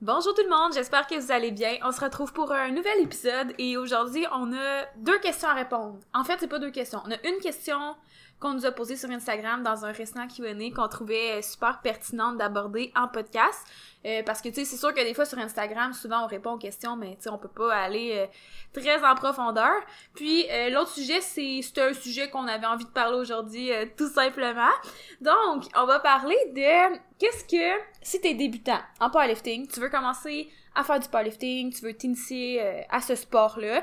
Bonjour tout le monde, j'espère que vous allez bien. On se retrouve pour un nouvel épisode et aujourd'hui on a deux questions à répondre. En fait, c'est pas deux questions. On a une question qu'on nous a posée sur Instagram dans un récent Q&A qu'on trouvait super pertinente d'aborder en podcast. Euh, parce que tu sais, c'est sûr que des fois sur Instagram, souvent on répond aux questions, mais tu sais, on peut pas aller euh, très en profondeur. Puis euh, l'autre sujet, c'est c'est un sujet qu'on avait envie de parler aujourd'hui, euh, tout simplement. Donc, on va parler de qu'est-ce que si t'es débutant en powerlifting, tu veux commencer à faire du powerlifting, tu veux t'initier euh, à ce sport-là,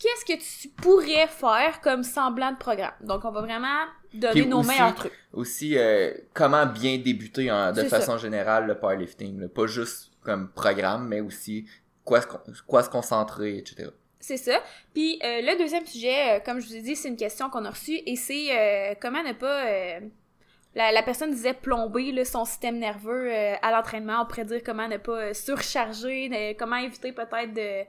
qu'est-ce que tu pourrais faire comme semblant de programme? Donc, on va vraiment donner Puis nos aussi- meilleurs trucs. Aussi, euh, comment bien débuter en- de façon générale le powerlifting. là. Pas juste comme programme, mais aussi quoi se, con- quoi se concentrer, etc. C'est ça. Puis euh, le deuxième sujet, euh, comme je vous ai dit, c'est une question qu'on a reçue et c'est euh, comment ne pas... la, la personne disait plomber là, son système nerveux à l'entraînement. On pourrait dire comment ne pas surcharger, de- comment éviter peut-être de,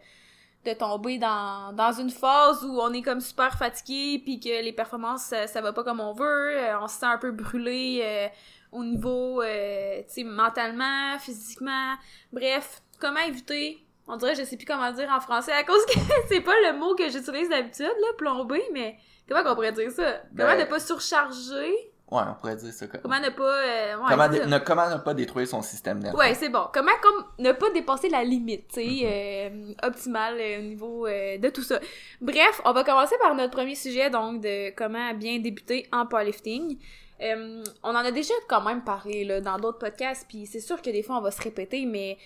de tomber dans, dans une phase où on est comme super fatigué puis que les performances, ça, ça va pas comme on veut. euh, on se sent un peu brûlé euh, au niveau, euh, tu sais, mentalement, physiquement. Bref, comment éviter? On dirait, je sais plus comment dire en français à cause que c'est pas le mot que j'utilise d'habitude, là, plomber, mais comment qu'on pourrait dire ça? Comment Ben- ne pas surcharger? Ouais, on pourrait dire ça. Comme... Comment ne pas... euh, ouais, comment, ne, comment ne pas détruire son système nerveux. Ouais, c'est bon. Comment comme ne pas dépasser la limite, tu sais, Mm-hmm. euh, optimale euh, au niveau de tout ça. Bref, on va commencer par notre premier sujet, donc de comment bien débuter en powerlifting. On en a déjà quand même parlé là, dans d'autres podcasts, puis c'est sûr que des fois on va se répéter, mais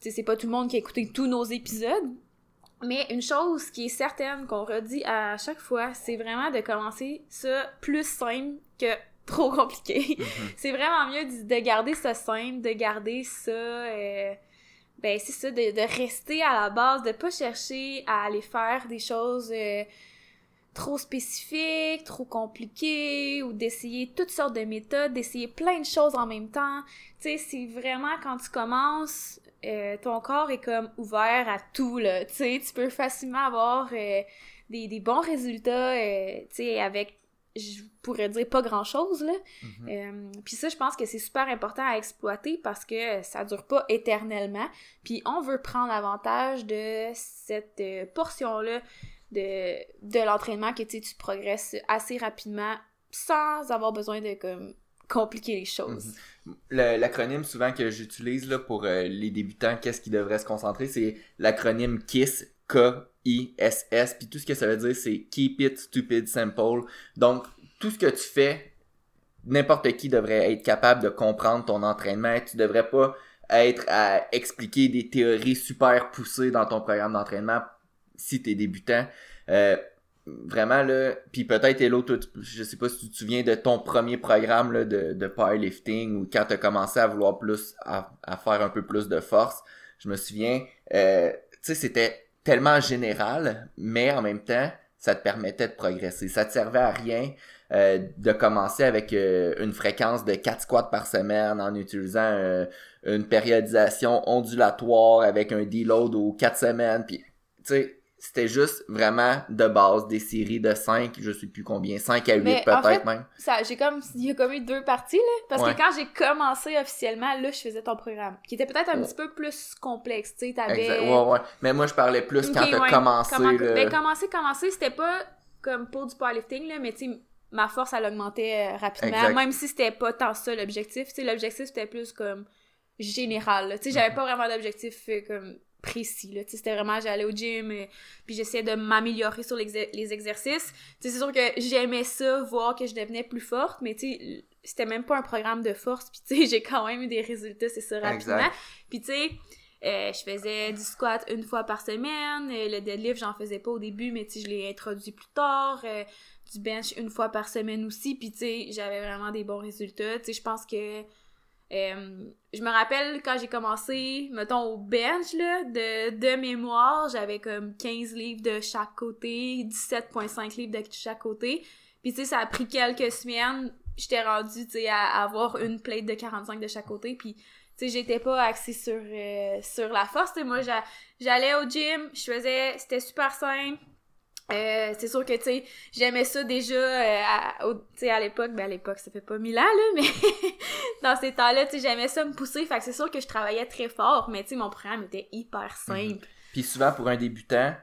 tu sais, c'est pas tout le monde qui a écouté tous nos épisodes. Mais une chose qui est certaine qu'on redit à chaque fois, c'est vraiment de commencer ça plus simple que trop compliqué. Mhm. c'est vraiment mieux de, de garder ça simple, de garder ça... euh, ben c'est ça, de, de rester à la base, de pas chercher à aller faire des choses euh, trop spécifiques, trop compliquées, ou d'essayer toutes sortes de méthodes, d'essayer plein de choses en même temps. Tu sais, c'est vraiment quand tu commences, euh, ton corps est comme ouvert à tout, là. Tu sais, tu peux facilement avoir des, des bons résultats, euh, tu sais, avec, je pourrais dire, pas grand-chose, là. Mhm. Euh, puis ça, je pense que c'est super important à exploiter parce que ça dure pas éternellement. Puis on veut prendre avantage de cette euh, portion-là de, de l'entraînement que tu progresses assez rapidement sans avoir besoin de comme compliquer les choses. Le- L'acronyme souvent que j'utilise là, pour euh, les débutants, qu'est-ce qu'ils devraient se concentrer, c'est l'acronyme KISS, K-I-S-S, puis tout ce que ça veut dire, c'est Keep It Stupid Simple. Donc, tout ce que tu fais, n'importe qui devrait être capable de comprendre ton entraînement. Tu devrais pas être à expliquer des théories super poussées dans ton programme d'entraînement si t'es débutant. Euh, vraiment là, puis peut-être Hello, toi, tu- je sais pas si tu te souviens de ton premier programme là, de, de powerlifting ou quand t'as commencé à vouloir plus, à, à faire un peu plus de force. Je me souviens, euh, tu sais, c'était tellement général, mais en même temps, ça te permettait de progresser. Ça te servait à rien euh, de commencer avec euh, une fréquence de 4 squats par semaine en utilisant euh, une périodisation ondulatoire avec un deload aux 4 semaines. Puis, tu sais, c'était juste vraiment de base des séries de 5, je sais plus combien, 5 à 8 Mais en peut-être fait, même. Ça, j'ai comme, il y a comme eu deux parties, là. Parce Ouais. que quand j'ai commencé officiellement, là, je faisais ton programme. Qui était peut-être un Ouais. petit peu plus complexe, tu sais, t'avais... Exact. Ouais, ouais. Mais moi, je parlais plus quand t'as ouais. commencé. Comment- là. Ben, commencer, commencer, c'était pas comme pour du powerlifting, là, mais tu sais, ma force, elle augmentait euh, rapidement, Exact. même si c'était pas tant ça l'objectif. Tu sais, l'objectif, c'était plus comme général. Tu sais, j'avais Mhm. pas vraiment d'objectif euh, comme précis, là. C'était vraiment, j'allais au gym, euh, puis j'essayais de m'améliorer sur l'exer- les exercices. C'est sûr que j'aimais ça, voir que je devenais plus forte, mais tu sais, c'était même pas un programme de force, puis tu sais, j'ai quand même eu des résultats, c'est ça, rapidement. Exact. Puis tu sais, euh, je faisais du squat une fois par semaine. euh, le deadlift, j'en faisais pas au début, mais tu sais, je l'ai introduit plus tard. euh, du bench une fois par semaine aussi. Puis tu sais, j'avais vraiment des bons résultats. Tu sais, je pense que. Euh, je me rappelle quand j'ai commencé, mettons, au bench, là, de, de mémoire, j'avais comme 15 livres de chaque côté, 17,5 livres de chaque côté. Puis tu sais, ça a pris quelques semaines. J'étais rendue, tu sais, à avoir une plate de 45 de chaque côté. Puis tu sais, j'étais pas axée sur, euh, sur la force. Moi, j'a- j'allais au gym, je faisais, c'était super simple. Euh, c'est sûr que, tu sais, j'aimais ça déjà, euh, à, tu sais, à l'époque, ben à l'époque, ça fait pas mille ans, là, mais dans ces temps-là, tu sais, j'aimais ça me pousser, fait que c'est sûr que je travaillais très fort, mais tu sais, mon programme était hyper Mhm. simple. Puis souvent, pour un débutant,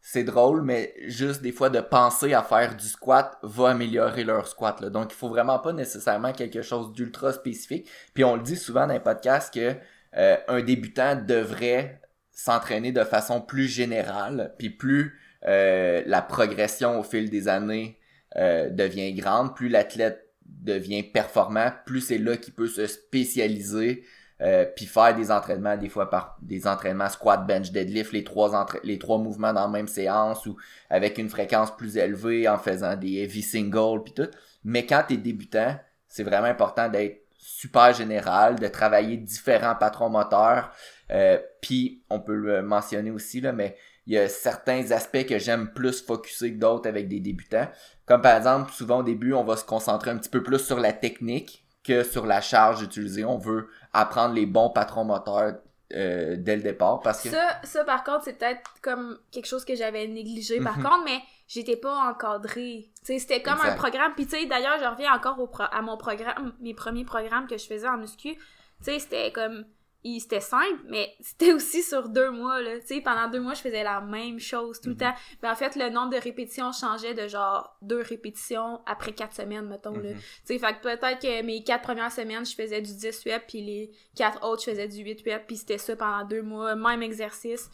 c'est drôle, mais juste des fois de penser à faire du squat va améliorer leur squat. Là. Donc, il faut vraiment pas nécessairement quelque chose d'ultra spécifique. Puis on le dit souvent dans les podcasts que euh, un débutant devrait s'entraîner de façon plus générale, puis plus euh, la progression au fil des années euh, devient grande, plus l'athlète devient performant, plus c'est là qu'il peut se spécialiser euh, puis faire des entraînements des fois par des entraînements squat bench deadlift les trois les trois mouvements dans la même séance ou avec une fréquence plus élevée en faisant des heavy singles puis tout. Mais quand t'es débutant c'est vraiment important d'être super général de travailler différents patrons moteurs. Euh, puis on peut le mentionner aussi là mais il y a certains aspects que j'aime plus focuser que d'autres avec des débutants comme par exemple souvent au début on va se concentrer un petit peu plus sur la technique que sur la charge utilisée on veut apprendre les bons patrons moteurs euh, dès le départ parce que Ça, ça, par contre, c'est peut-être comme quelque chose que j'avais négligé, par Mhm. contre, mais j'étais pas encadrée. C'était comme un programme. Puis, tu sais, d'ailleurs, je reviens encore au pro- à mon programme, mes premiers programmes que je faisais en muscu. Tu sais, c'était comme. C'était simple, mais c'était aussi sur deux mois, là. Tu sais, pendant deux mois, je faisais la même chose tout le Mhm. temps. Mais en fait, le nombre de répétitions changeait de genre deux répétitions après quatre semaines, mettons, là. Mhm. Tu sais, fait que peut-être que mes quatre premières semaines, je faisais du 10 reps, puis les quatre autres, je faisais du 8 reps, puis c'était ça pendant deux mois, même exercice.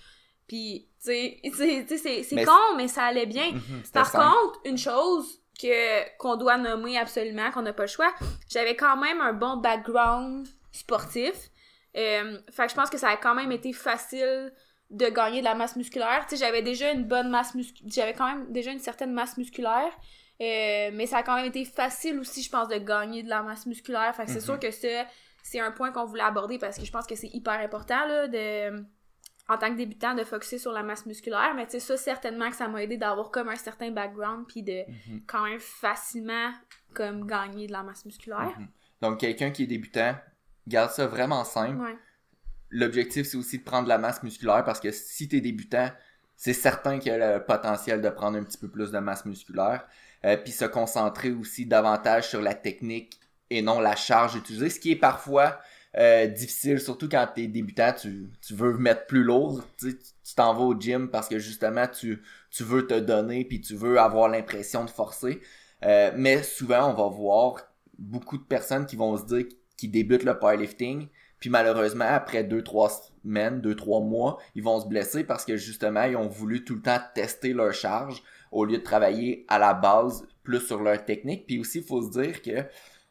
Puis, tu sais, c'est con, mais ça allait bien. Mhm, Par simple. contre, une chose que qu'on doit nommer absolument, qu'on n'a pas le choix, j'avais quand même un bon background sportif. Euh, fait que je pense que ça a quand même été facile de gagner de la masse musculaire. Tu sais, j'avais déjà une bonne masse musculaire. J'avais quand même déjà une certaine masse musculaire. Euh, mais ça a quand même été facile aussi, je pense, de gagner de la masse musculaire. Fait que c'est Mhm. sûr que ça, c'est un point qu'on voulait aborder parce que je pense que c'est hyper important, là, de en tant que débutant de focuser sur la masse musculaire mais tu sais ça certainement que ça m'a aidé d'avoir comme un certain background puis de Mhm. quand même facilement comme gagner de la masse musculaire Mhm. Donc, quelqu'un qui est débutant, garde ça vraiment simple. ouais L'objectif, c'est aussi de prendre de la masse musculaire parce que si t'es débutant, c'est certain qu'il y a le potentiel de prendre un petit peu plus de masse musculaire. Euh, puis se concentrer aussi davantage sur la technique et non la charge utilisée, ce qui est parfois euh, difficile, surtout quand t'es débutant, tu, tu veux mettre plus lourd, tu tu t'en vas au gym parce que justement tu, tu veux te donner puis tu veux avoir l'impression de forcer. Euh, mais souvent, on va voir beaucoup de personnes qui vont se dire qu'ils débutent le powerlifting, puis malheureusement, après deux, trois semaines, deux, trois mois, ils vont se blesser parce que justement, ils ont voulu tout le temps tester leur charge au lieu de travailler à la base plus sur leur technique. Puis aussi, il faut se dire que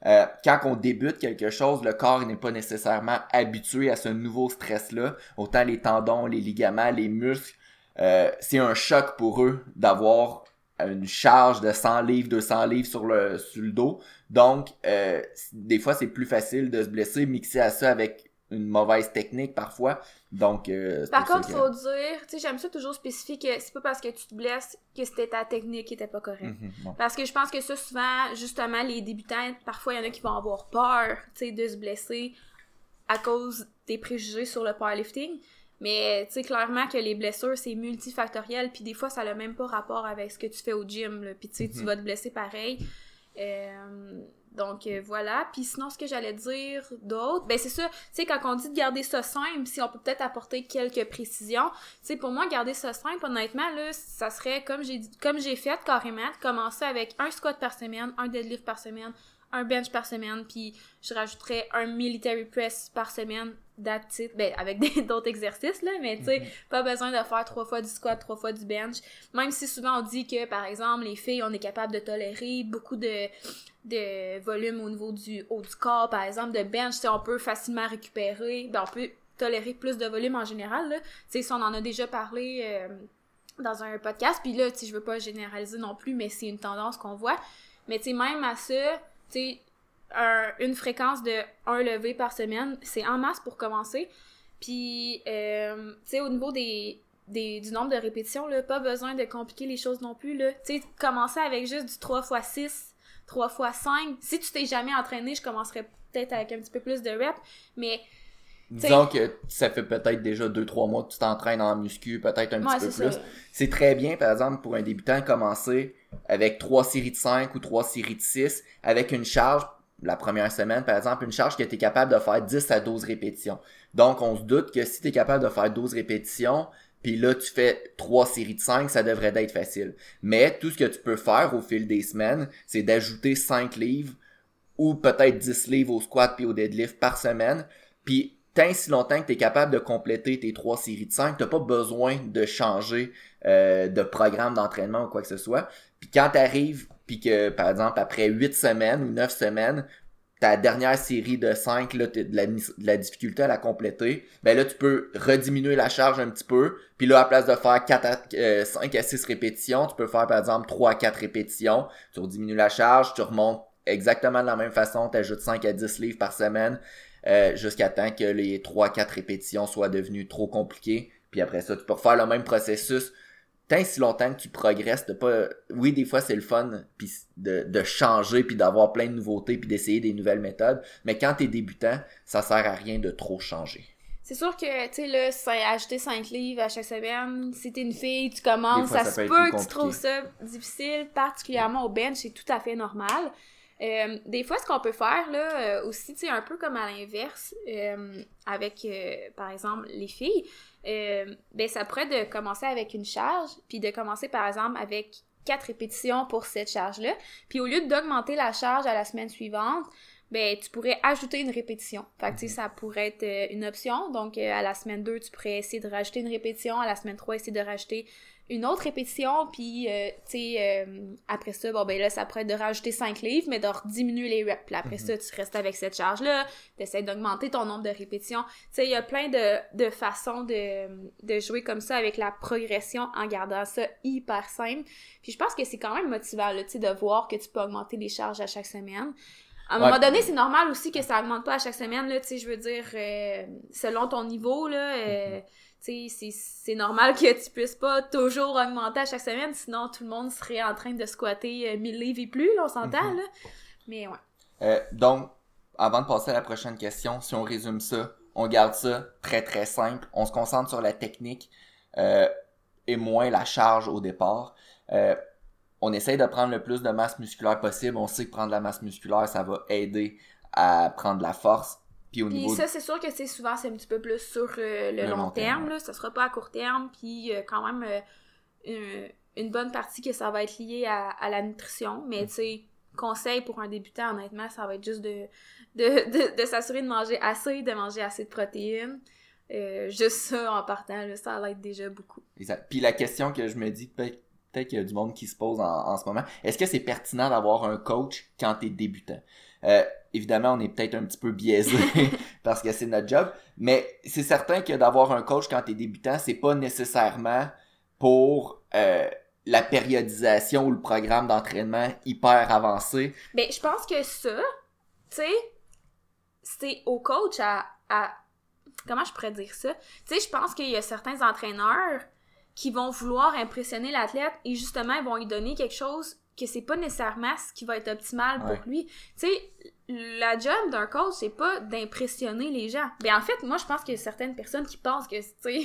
euh, quand on débute quelque chose, le corps n'est pas nécessairement habitué à ce nouveau stress-là. Autant les tendons, les ligaments, les muscles, euh, c'est un choc pour eux d'avoir une charge de 100 livres, 200 livres sur le, sur le dos. Donc, euh, des fois, c'est plus facile de se blesser, mixer à ça avec une mauvaise technique parfois. Donc, euh, par contre que- faut dire tu sais j'aime ça toujours spécifier que c'est pas parce que tu te blesses que c'était ta technique qui était pas correcte Mhm, bon. Parce que je pense que ça, souvent, justement, les débutants, parfois, il y en a qui vont avoir peur, tu sais, de se blesser à cause des préjugés sur le powerlifting. Mais, tu sais, clairement que les blessures, c'est multifactoriel, puis des fois, ça n'a même pas rapport avec ce que tu fais au gym, là. Puis, tu sais, tu Mhm. vas te blesser pareil. Euh, donc, euh, voilà. Puis sinon, ce que j'allais dire d'autre, ben c'est ça, tu sais, quand on dit de garder ça simple, si on peut peut-être apporter quelques précisions, tu sais, pour moi, garder ça simple, honnêtement, là, ça serait, comme j'ai comme j'ai fait carrément, de commencer avec un squat par semaine, un deadlift par semaine, un bench par semaine, puis je rajouterais un military press par semaine, it. Ben, avec d'autres exercices, là, mais tu sais, Mhm. pas besoin de faire trois fois du squat, trois fois du bench. Même si souvent on dit que, par exemple, les filles, on est capable de tolérer beaucoup de, de volume au niveau du haut du corps, par exemple, de bench, sais, on peut facilement récupérer, ben, on peut tolérer plus de volume en général, là. Tu sais, si on en a déjà parlé euh, dans un podcast, puis là, tu sais, je veux pas généraliser non plus, mais c'est une tendance qu'on voit. Mais tu sais, même à ça, tu sais, un- une fréquence de un levé par semaine, c'est en masse pour commencer. Puis, euh, tu sais, au niveau des, des, du nombre de répétitions, là, pas besoin de compliquer les choses non plus. Tu sais, commencer avec juste du 3 x 6, 3 x 5. Si tu t'es jamais entraîné, je commencerais peut-être avec un petit peu plus de reps, mais Disons que ça fait peut-être déjà 2-3 mois que tu t'entraînes en muscu, peut-être un Ouais, petit peu plus. C'est très bien, par exemple, pour un débutant, commencer avec trois séries de 5 ou trois séries de 6, avec une charge, la première semaine, par exemple, une charge que tu es capable de faire 10 à 12 répétitions. Donc, on se doute que si tu es capable de faire 12 répétitions, puis là, tu fais trois séries de 5, ça devrait être facile. Mais tout ce que tu peux faire au fil des semaines, c'est d'ajouter 5 livres ou peut-être 10 livres au squat puis au deadlift par semaine. Puis tant si longtemps que tu es capable de compléter tes trois séries de 5, tu pas besoin de changer euh, de programme d'entraînement ou quoi que ce soit. Puis quand tu arrives, puis que par exemple après 8 semaines ou 9 semaines, ta dernière série de 5, là, de la, de la difficulté à la compléter, ben là, tu peux rediminuer la charge un petit peu. Puis là, à place de faire 4 à, euh, 5 à 6 répétitions, tu peux faire, par exemple, 3 à 4 répétitions. Tu rediminues la charge, tu remontes exactement de la même façon, tu ajoutes 5 à 10 livres par semaine, euh, jusqu'à temps que les 3 à 4 répétitions soient devenues trop compliquées. Puis après ça, tu peux refaire le même processus tant si longtemps que tu progresses, de pas. Oui, des fois c'est le fun puis de, de changer puis d'avoir plein de nouveautés puis d'essayer des nouvelles méthodes. Mais quand t'es débutant, ça sert à rien de trop changer. C'est sûr que, tu sais, là, ajouter 5 livres à chaque semaine. Si t'es une fille, tu commences, fois, ça, ça se peut que tu trouves ça difficile, particulièrement au bench, c'est tout à fait normal. Euh, des fois, ce qu'on peut faire, là, euh, aussi, tu sais, un peu comme à l'inverse, euh, avec, euh, par exemple, les filles, ben, ça pourrait de commencer avec une charge, puis de commencer, par exemple, avec quatre répétitions pour cette charge-là. Puis au lieu d'augmenter la charge à la semaine suivante, ben tu pourrais ajouter une répétition. Fait que tu sais, ça pourrait être une option. Donc à la semaine 2, tu pourrais essayer de rajouter une répétition, à la semaine 3, essayer de rajouter une autre répétition, puis euh, tu sais euh, après ça bon ben là ça pourrait être de rajouter 5 livres mais de diminuer les reps. Puis après ça, tu restes avec cette charge là, tu essaies d'augmenter ton nombre de répétitions. Tu sais il y a plein de, de façons de, de jouer comme ça avec la progression en gardant ça hyper simple. Puis je pense que c'est quand même motivant tu sais de voir que tu peux augmenter les charges à chaque semaine. À un Ouais. moment donné, c'est normal aussi que ça augmente pas à chaque semaine, là, tu sais, je veux dire, euh, selon ton niveau, là, euh, sais, c'est- normal que tu puisses pas toujours augmenter à chaque semaine, sinon tout le monde serait en train de squatter euh, 1000 livres et plus, là, on s'entend, Mhm. là. Mais ouais. Euh, donc, avant de passer à la prochaine question, si on résume ça, on garde ça très très simple. On se concentre sur la technique euh, et moins la charge au départ. Euh, on essaye de prendre le plus de masse musculaire possible. On sait que prendre de la masse musculaire, ça va aider à prendre de la force. Puis au Puis niveau ça, c'est sûr que c'est souvent, c'est un petit peu plus sur euh, le, Le long, long terme, terme, là, ça sera pas à court terme, puis euh, quand même euh, une, une bonne partie que ça va être lié à, à la nutrition, mais Mm. tu sais, conseil pour un débutant, honnêtement, ça va être juste de, de, de, de s'assurer de manger assez, de manger assez de protéines. Juste ça, en partant, là, ça l'aide déjà beaucoup. Exact. Puis la question que je me dis, peut-être peut-être qu'il y a du monde qui se pose en, en ce moment, est-ce que c'est pertinent d'avoir un coach quand t'es débutant? Euh, évidemment, on est peut-être un petit peu biaisé parce que c'est notre job, mais c'est certain que d'avoir un coach quand t'es débutant, c'est pas nécessairement pour euh, la périodisation ou le programme d'entraînement hyper avancé. Ben, je pense que ça, tu sais, c'est au coach à, à- Comment je pourrais dire ça? Tu sais, je pense qu'il y a certains entraîneurs qui vont vouloir impressionner l'athlète et justement, ils vont lui donner quelque chose que c'est pas nécessairement ce qui va être optimal Ouais. pour lui. Tu sais, la job d'un coach, c'est pas d'impressionner les gens. Ben, en fait, moi, je pense qu'il y a certaines personnes qui pensent que, sais,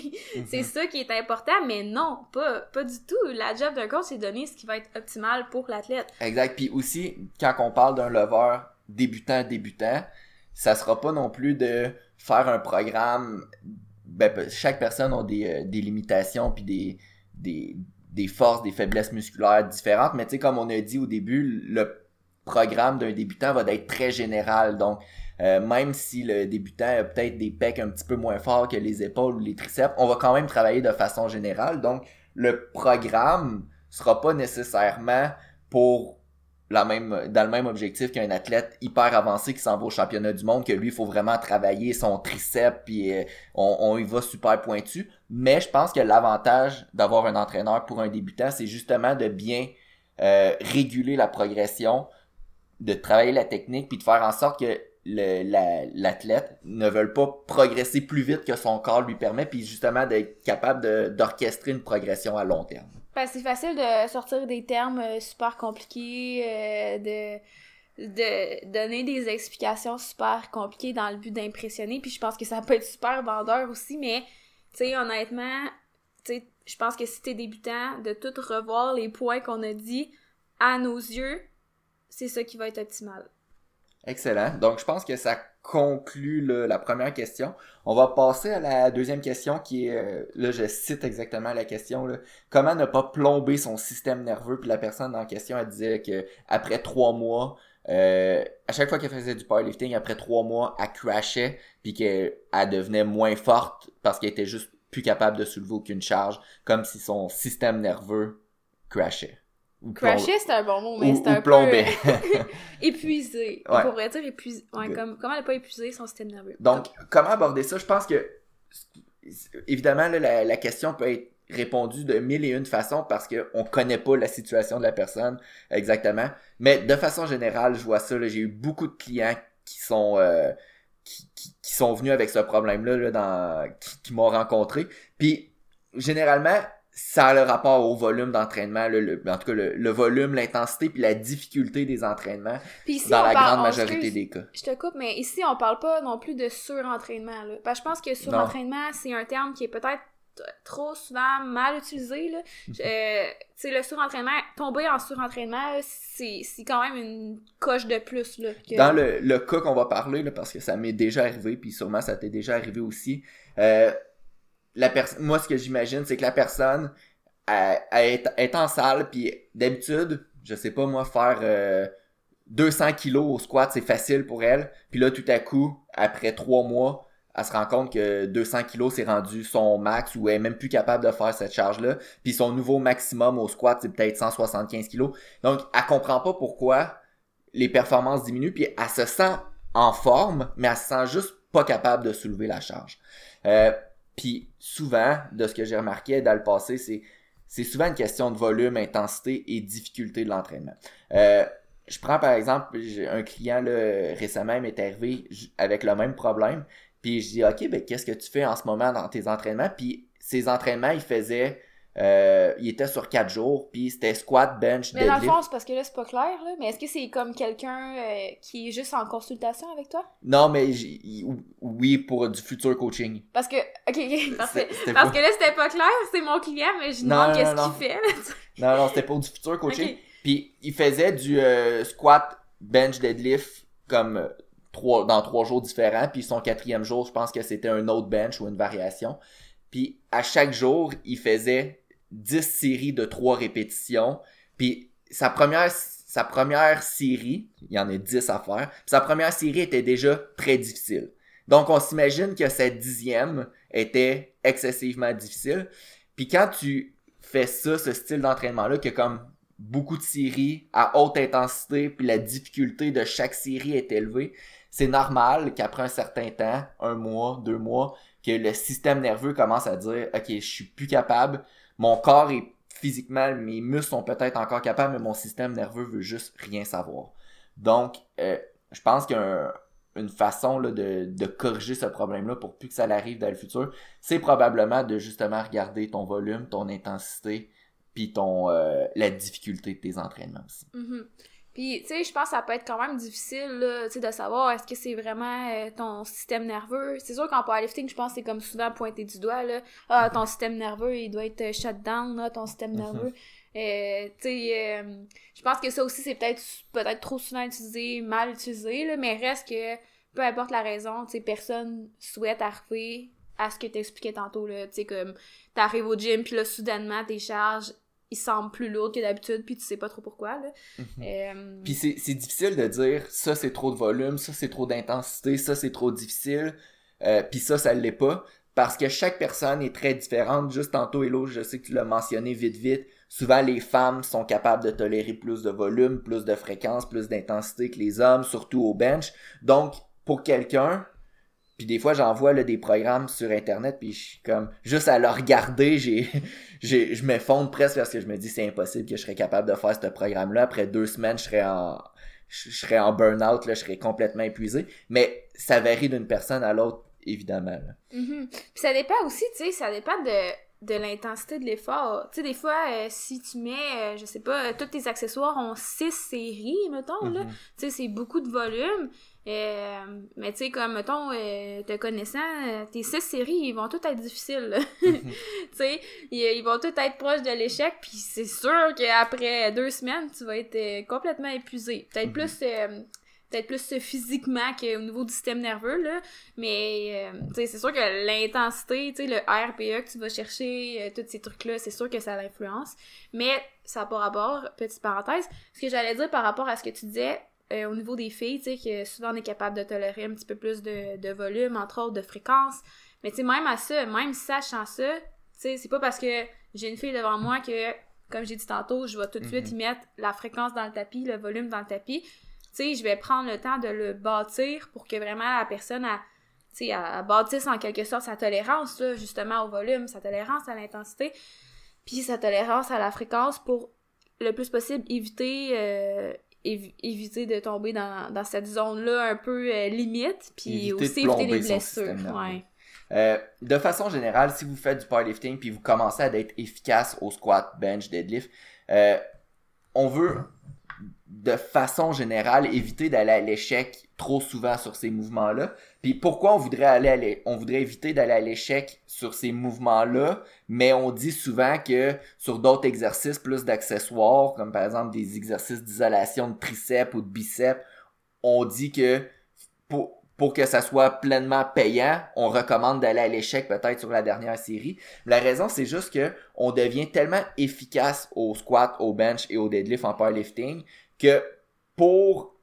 c'est ça qui est important, mais non, pas, pas du tout. La job d'un coach, c'est donner ce qui va être optimal pour l'athlète. Exact. Puis aussi, quand on parle d'un lever débutant, débutant, ça sera pas non plus de faire un programme. Ben, pe- chaque personne a des, euh, des limitations puis des, des, des forces, des faiblesses musculaires différentes. Mais tu sais, comme on a dit au début, le programme d'un débutant va être très général. Donc, euh, même si le débutant a peut-être des pecs un petit peu moins forts que les épaules ou les triceps, on va quand même travailler de façon générale. Donc, le programme sera pas nécessairement pour la même, dans le même objectif qu'un athlète hyper avancé qui s'en va au championnat du monde, que lui, il faut vraiment travailler son triceps, puis euh, on, y va super pointu. Mais je pense que l'avantage d'avoir un entraîneur pour un débutant, c'est justement de bien euh, réguler la progression, de travailler la technique, puis de faire en sorte que l'athlète ne veut pas progresser plus vite que son corps lui permet, puis justement d'être capable d'orchestrer une progression à long terme. Ben, c'est facile de sortir des termes euh, super compliqués, euh, de, de donner des explications super compliquées dans le but d'impressionner. Puis je pense que ça peut être super vendeur aussi, mais tu sais, honnêtement, tu sais, je pense que si t'es débutant, de tout revoir les points qu'on a dit, à nos yeux, c'est ça qui va être optimal. Excellent. Donc, je pense que ça conclut la première question. On va passer à la deuxième question qui est, euh, là, je cite exactement la question, là, comment ne pas plomber son système nerveux? Puis la personne en question, elle disait que après trois mois, euh, à chaque fois qu'elle faisait du powerlifting, après trois mois, elle crashait, puis qu'elle devenait moins forte parce qu'elle était juste plus capable de soulever aucune charge, comme si son système nerveux crashait. Crasher, c'est un bon mot, mais c'est un peu épuisé. On pourrait dire épuisé. Ouais, comme, comment elle pas épuisé son système nerveux? Donc, comment aborder ça? Je pense que, évidemment, la, la, question peut être répondue de mille et une façons parce qu'on connaît pas la situation de la personne exactement. Mais de façon générale, je vois ça. J'ai eu beaucoup de clients qui sont... Euh, qui, qui, qui, sont venus avec ce problème-là là, dans, qui, qui m'ont rencontré. Puis, généralement, ça a le rapport au volume d'entraînement, le, en tout cas le, volume, l'intensité puis la difficulté des entraînements dans la grande majorité des cas. Je te coupe, mais ici on parle pas non plus de surentraînement. Là. Parce que je pense que surentraînement, c'est un terme qui est peut-être trop souvent mal utilisé. Là. Euh, le surentraînement, tomber en surentraînement, c'est quand même une coche de plus. Là, Dans le, le cas qu'on va parler, là, parce que ça m'est déjà arrivé, puis sûrement ça t'est déjà arrivé aussi, euh, la personne moi ce que j'imagine c'est que la personne est, en salle puis d'habitude je sais pas moi faire 200 euh, kilos au squat c'est facile pour elle. Puis là tout à coup après trois mois elle se rend compte que 200 kilos c'est rendu son max ou elle est même plus capable de faire cette charge là puis son nouveau maximum au squat c'est peut-être 175 kilos. Donc elle comprend pas pourquoi les performances diminuent puis elle se sent en forme mais elle se sent juste pas capable de soulever la charge. Euh, puis souvent, de ce que j'ai remarqué dans le passé, c'est souvent une question de volume, intensité et difficulté de l'entraînement. Euh, je prends par exemple un client là, récemment m'est arrivé avec le même problème. Puis je dis OK, ben qu'est-ce que tu fais en ce moment dans tes entraînements? Puis ces entraînements, il faisait euh, il était sur 4 jours, puis c'était squat, bench, Mais dans le fond, c'est parce que là, c'est pas clair, là. Mais est-ce que c'est comme quelqu'un euh, qui est juste en consultation avec toi? Non, mais oui, pour du futur coaching. Parce que, ok, parce, que, parce que là, c'était pas clair, c'est mon client, mais je demande qu'est-ce qu'il fait, non, non, c'était pour du futur coaching. Puis il faisait du euh, squat, bench, deadlift, comme trois, dans trois jours différents, puis son quatrième jour, je pense que c'était un autre bench ou une variation. Puis à chaque jour, il faisait 10 séries de 3 répétitions. Puis sa première, sa série, il y en a 10 à faire, sa première série était déjà très difficile. Donc on s'imagine que cette dixième était excessivement difficile. Puis quand tu fais ça, ce style d'entraînement-là, que comme beaucoup de séries à haute intensité, puis la difficulté de chaque série est élevée, c'est normal qu'après un certain temps, un mois, deux mois, que le système nerveux commence à dire, OK, je suis plus capable, mon corps est physiquement, mes muscles sont peut-être encore capables, mais mon système nerveux veut juste rien savoir. Donc, euh, je pense qu'une façon de, corriger ce problème-là pour plus que ça arrive dans le futur, c'est probablement de justement regarder ton volume, ton intensité, puis ton euh, la difficulté de tes entraînements aussi. Mm-hmm. Puis, tu sais, je pense que ça peut être quand même difficile, là, tu sais, de savoir est-ce que c'est vraiment euh, ton système nerveux? C'est sûr qu'en powerlifting, je pense que c'est comme souvent pointé du doigt, là. Ah, ton système nerveux, il doit être shut down, là, ton système nerveux. Euh, tu sais, euh, je pense que ça aussi, c'est peut-être peut-être trop souvent utilisé, mal utilisé, là, mais reste que, peu importe la raison, tu sais, personne souhaite arriver à ce que t'expliquais tantôt, là. Tu sais, comme, t'arrives au gym, puis là, soudainement, tes charges il semble plus lourd que d'habitude, puis tu sais pas trop pourquoi. Là. Mhm. Euh, puis c'est difficile de dire ça c'est trop de volume, ça c'est trop d'intensité, ça c'est trop difficile, euh, puis ça ça l'est pas, parce que chaque personne est très différente. Juste tantôt, Hello, je sais que tu l'as mentionné vite vite, souvent les femmes sont capables de tolérer plus de volume, plus de fréquence, plus d'intensité que les hommes, surtout au bench. Donc, pour quelqu'un, puis des fois, j'envoie des programmes sur Internet, puis je suis comme, juste à le regarder, j'ai, j'ai, je m'effondre presque parce que je me dis c'est impossible que je serais capable de faire ce programme-là. Après deux semaines, je serais en, je serais en burn-out, là, je serais complètement épuisé. Mais ça varie d'une personne à l'autre, évidemment. Mm-hmm. Puis ça dépend aussi, tu sais, ça dépend de de l'intensité de l'effort. Tu sais, des fois, euh, si tu mets, euh, je sais pas, euh, tous tes accessoires ont six séries, mettons, là, Mhm. tu sais, c'est beaucoup de volume. Euh, mais tu sais, comme, mettons, euh, te connaissant, euh, tes six séries, ils vont toutes être difficiles, tu sais, ils, ils vont tous être proches de l'échec, puis c'est sûr qu'après deux semaines, tu vas être euh, complètement épuisé. Peut-être Mhm. plus... peut-être plus physiquement qu'au niveau du système nerveux, là. Mais, tu sais, c'est sûr que l'intensité, tu sais, le RPE que tu vas chercher, tous ces trucs-là, c'est sûr que ça l'influence. Mais ça n'a pas rapport, petite parenthèse. Ce que j'allais dire par rapport à ce que tu disais, euh, au niveau des filles, tu sais, que souvent on est capable de tolérer un petit peu plus de, de volume, entre autres, de fréquence. Mais tu sais, même à ça, même sachant ça, tu sais, c'est pas parce que j'ai une fille devant moi que, comme j'ai dit tantôt, je vais tout de suite Mhm. y mettre la fréquence dans le tapis, le volume dans le tapis. Tu sais, je vais prendre le temps de le bâtir pour que vraiment la personne, a, tu sais, elle- elle bâtisse en quelque sorte sa tolérance, là, justement, au volume, sa tolérance à l'intensité, puis sa tolérance à la fréquence pour le plus possible éviter euh, évi- éviter de tomber dans, dans cette zone-là un peu euh, limite, puis Éviter de aussi éviter les blessures. Ouais. Euh, de façon générale, si vous faites du powerlifting puis vous commencez à être efficace au squat, bench, deadlift, euh, on veut de façon générale éviter d'aller à l'échec trop souvent sur ces mouvements-là. Puis pourquoi on voudrait aller à on voudrait éviter d'aller à l'échec sur ces mouvements-là, mais on dit souvent que sur d'autres exercices plus d'accessoires, comme par exemple des exercices d'isolation de triceps ou de biceps, on dit que pour, pour que ça soit pleinement payant, on recommande d'aller à l'échec peut-être sur la dernière série. La raison, c'est juste que on devient tellement efficace au squat, au bench et au deadlift en powerlifting que pour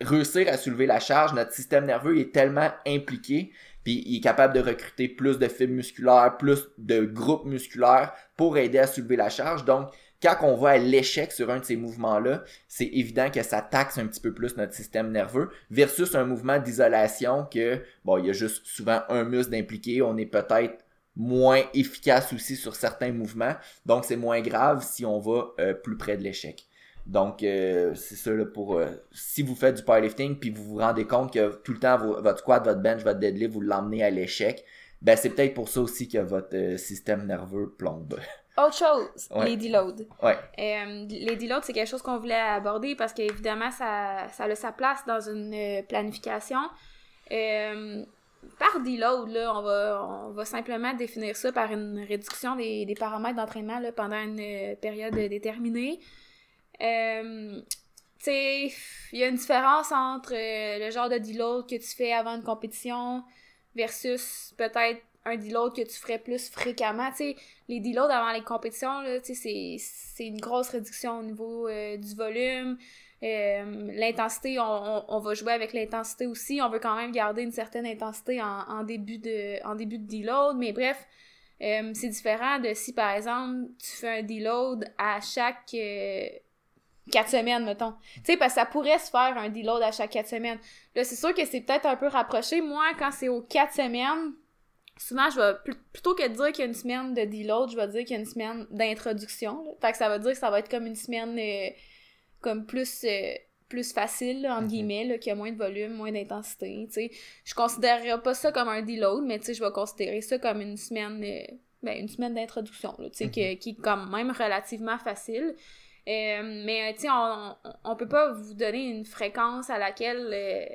réussir à soulever la charge, notre système nerveux est tellement impliqué, puis il est capable de recruter plus de fibres musculaires, plus de groupes musculaires pour aider à soulever la charge. Donc, quand on va à l'échec sur un de ces mouvements-là, c'est évident que ça taxe un petit peu plus notre système nerveux versus un mouvement d'isolation que, bon, il y a juste souvent un muscle d'impliqué, on est peut-être moins efficace aussi sur certains mouvements, donc c'est moins grave si on va euh, plus près de l'échec. Donc, euh, c'est ça là, pour... euh, si vous faites du powerlifting puis vous vous rendez compte que tout le temps, vo- votre squat, votre bench, votre deadlift, vous l'emmenez à l'échec, ben c'est peut-être pour ça aussi que votre euh, système nerveux plombe. Autre chose, Ouais. les deloads. Ouais. Les deloads, c'est quelque chose qu'on voulait aborder parce qu'évidemment, ça, ça a sa place dans une planification. Par deload, là, on va, on va simplement définir ça par une réduction des, des paramètres d'entraînement pendant une période déterminée. Euh, il y a une différence entre euh, le genre de deload que tu fais avant une compétition versus peut-être un deload que tu ferais plus fréquemment. Tu sais, les avant les compétitions, c'est, une grosse réduction au niveau euh, du volume. L'intensité, on, on, va jouer avec l'intensité aussi. On veut quand même garder une certaine intensité en, début de en début de deload. Mais bref, c'est différent de si par exemple tu fais un deload à chaque quatre semaines, mettons. Tu sais, parce que ça pourrait se faire un deload à chaque quatre semaines. Là, c'est sûr que c'est peut-être un peu rapproché. Moi, quand c'est aux quatre semaines, souvent, je vais, pl- plutôt que de dire qu'il y a une semaine de deload, je vais dire qu'il y a une semaine d'introduction. Fait que ça veut dire que ça va être comme une semaine euh, comme plus, euh, plus facile, là, entre Mhm. guillemets, là, qui a moins de volume, moins d'intensité, tu sais. Je considérerais pas ça comme un deload, mais tu sais, je vais considérer ça comme une semaine, euh, ben, une semaine d'introduction, tu sais, que- qui est quand même relativement facile. Euh, mais, tu sais, on, on, on peut pas vous donner une fréquence à laquelle euh,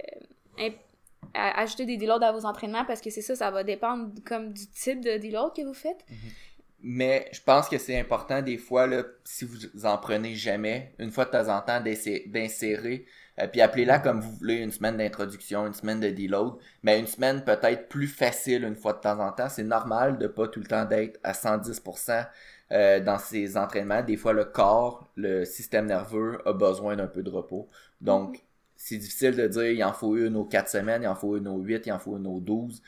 imp- à- ajouter des deloads à vos entraînements parce que c'est ça, ça va dépendre comme du type de deload que vous faites. Mais je pense que c'est important des fois, là, si vous en prenez jamais, une fois de temps en temps, d'insérer, euh, puis appelez-la comme vous voulez, une semaine d'introduction, une semaine de deload, mais une semaine peut-être plus facile une fois de temps en temps. C'est normal de pas tout le temps d'être à 110% euh, dans ses entraînements. Des fois, le corps, le système nerveux a besoin d'un peu de repos. Donc, c'est difficile de dire il en faut une aux 4 semaines, il en faut une aux 8, il en faut une aux 12.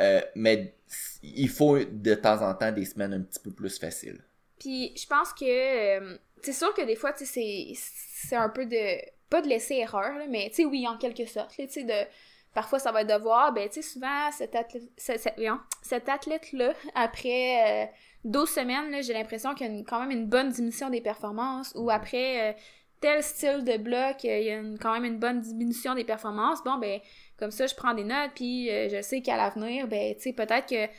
Euh, mais il faut de temps en temps des semaines un petit peu plus faciles. Puis je pense que euh, c'est sûr que des fois, c'est c'est un peu de pas de laisser erreur, là, mais tu sais, oui, en quelque sorte, tu sais, de parfois ça va être de voir, ben tu sais, souvent cet athlète-là, après euh, 12 semaines, j'ai l'impression qu'il y a quand même une bonne diminution des performances, ou après euh, tel style de bloc, euh, il y a quand même une bonne diminution des performances. Bon, ben, comme ça, je prends des notes, puis euh, je sais qu'à l'avenir, ben, tu sais, peut-être que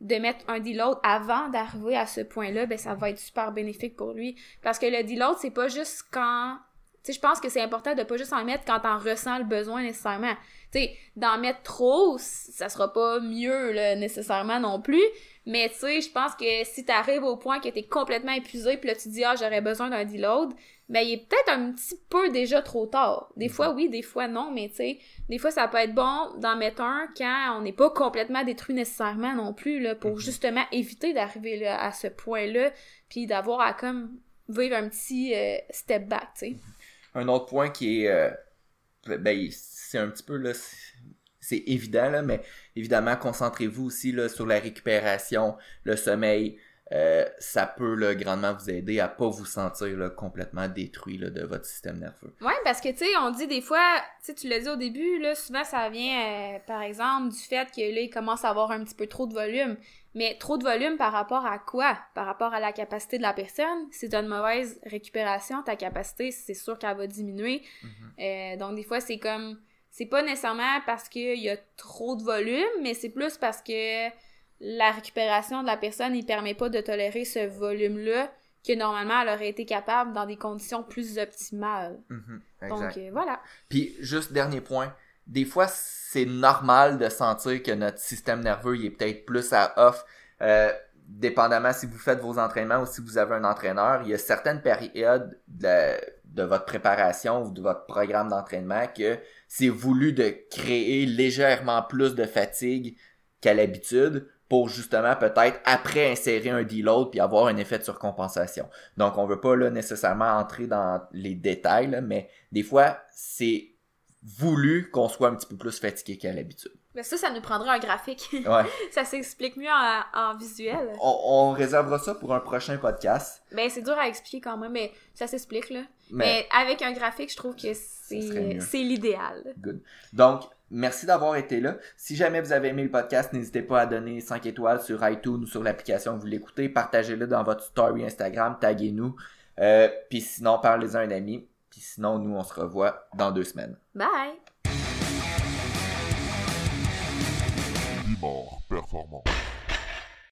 de mettre un deload avant d'arriver à ce point-là, ben ça va être super bénéfique pour lui. Parce que le deload, c'est pas juste quand... Tu sais, je pense que c'est important de pas juste en mettre quand t'en ressens le besoin nécessairement. Tu sais, d'en mettre trop, ça sera pas mieux là, nécessairement non plus. Mais tu sais, je pense que si t'arrives au point que t'es complètement épuisé, puis là tu dis ah j'aurais besoin d'un deload, ben il est peut-être un petit peu déjà trop tard. Des fois oui, des fois non, mais tu sais, des fois ça peut être bon d'en mettre un quand on n'est pas complètement détruit nécessairement non plus là, pour justement éviter d'arriver à ce point-là, puis d'avoir à comme vivre un petit euh, step back, tu sais. Un autre point qui est euh, ben c'est un petit peu là c'est évident là, mais évidemment concentrez-vous aussi là sur la récupération, le sommeil, euh, ça peut là, grandement vous aider à pas vous sentir là, complètement détruit là, de votre système nerveux. Ouais, parce que tu sais, on dit des fois, tu l'as dit au début, là, souvent ça vient, euh, par exemple, du fait que là, il commence à avoir un petit peu trop de volume. Mais trop de volume par rapport à quoi? Par rapport à la capacité de la personne? Si tu as une mauvaise récupération, ta capacité, c'est sûr qu'elle va diminuer. Mm-hmm. euh, donc des fois, c'est comme... C'est pas nécessairement parce qu'il y a trop de volume, mais c'est plus parce que la récupération de la personne ne permet pas de tolérer ce volume-là que normalement elle aurait été capable dans des conditions plus optimales. Mm-hmm. Donc euh, voilà. Puis juste dernier point, des fois c'est normal de sentir que notre système nerveux il est peut-être plus à off. Euh, dépendamment si vous faites vos entraînements ou si vous avez un entraîneur, il y a certaines périodes de, de votre préparation ou de votre programme d'entraînement que c'est voulu de créer légèrement plus de fatigue qu'à l'habitude pour justement peut-être après insérer un deload puis avoir un effet de surcompensation. Donc on veut pas là nécessairement entrer dans les détails, mais des fois c'est voulu qu'on soit un petit peu plus fatigué qu'à l'habitude. Mais ça, ça nous prendra un graphique. Ouais. ça s'explique mieux en, en visuel. On, on, réservera ça pour un prochain podcast. Ben, c'est dur à expliquer quand même, mais ça s'explique, là. Mais, mais, avec un graphique, je trouve que c'est l'idéal. Good. Donc, merci d'avoir été là. Si jamais vous avez aimé le podcast, n'hésitez pas à donner 5 étoiles sur iTunes ou sur l'application que vous l'écoutez. Partagez-le dans votre story Instagram, taguez-nous. Euh, Puis sinon, parlez-en à un ami. Puis sinon, nous, on se revoit dans deux semaines. Bye!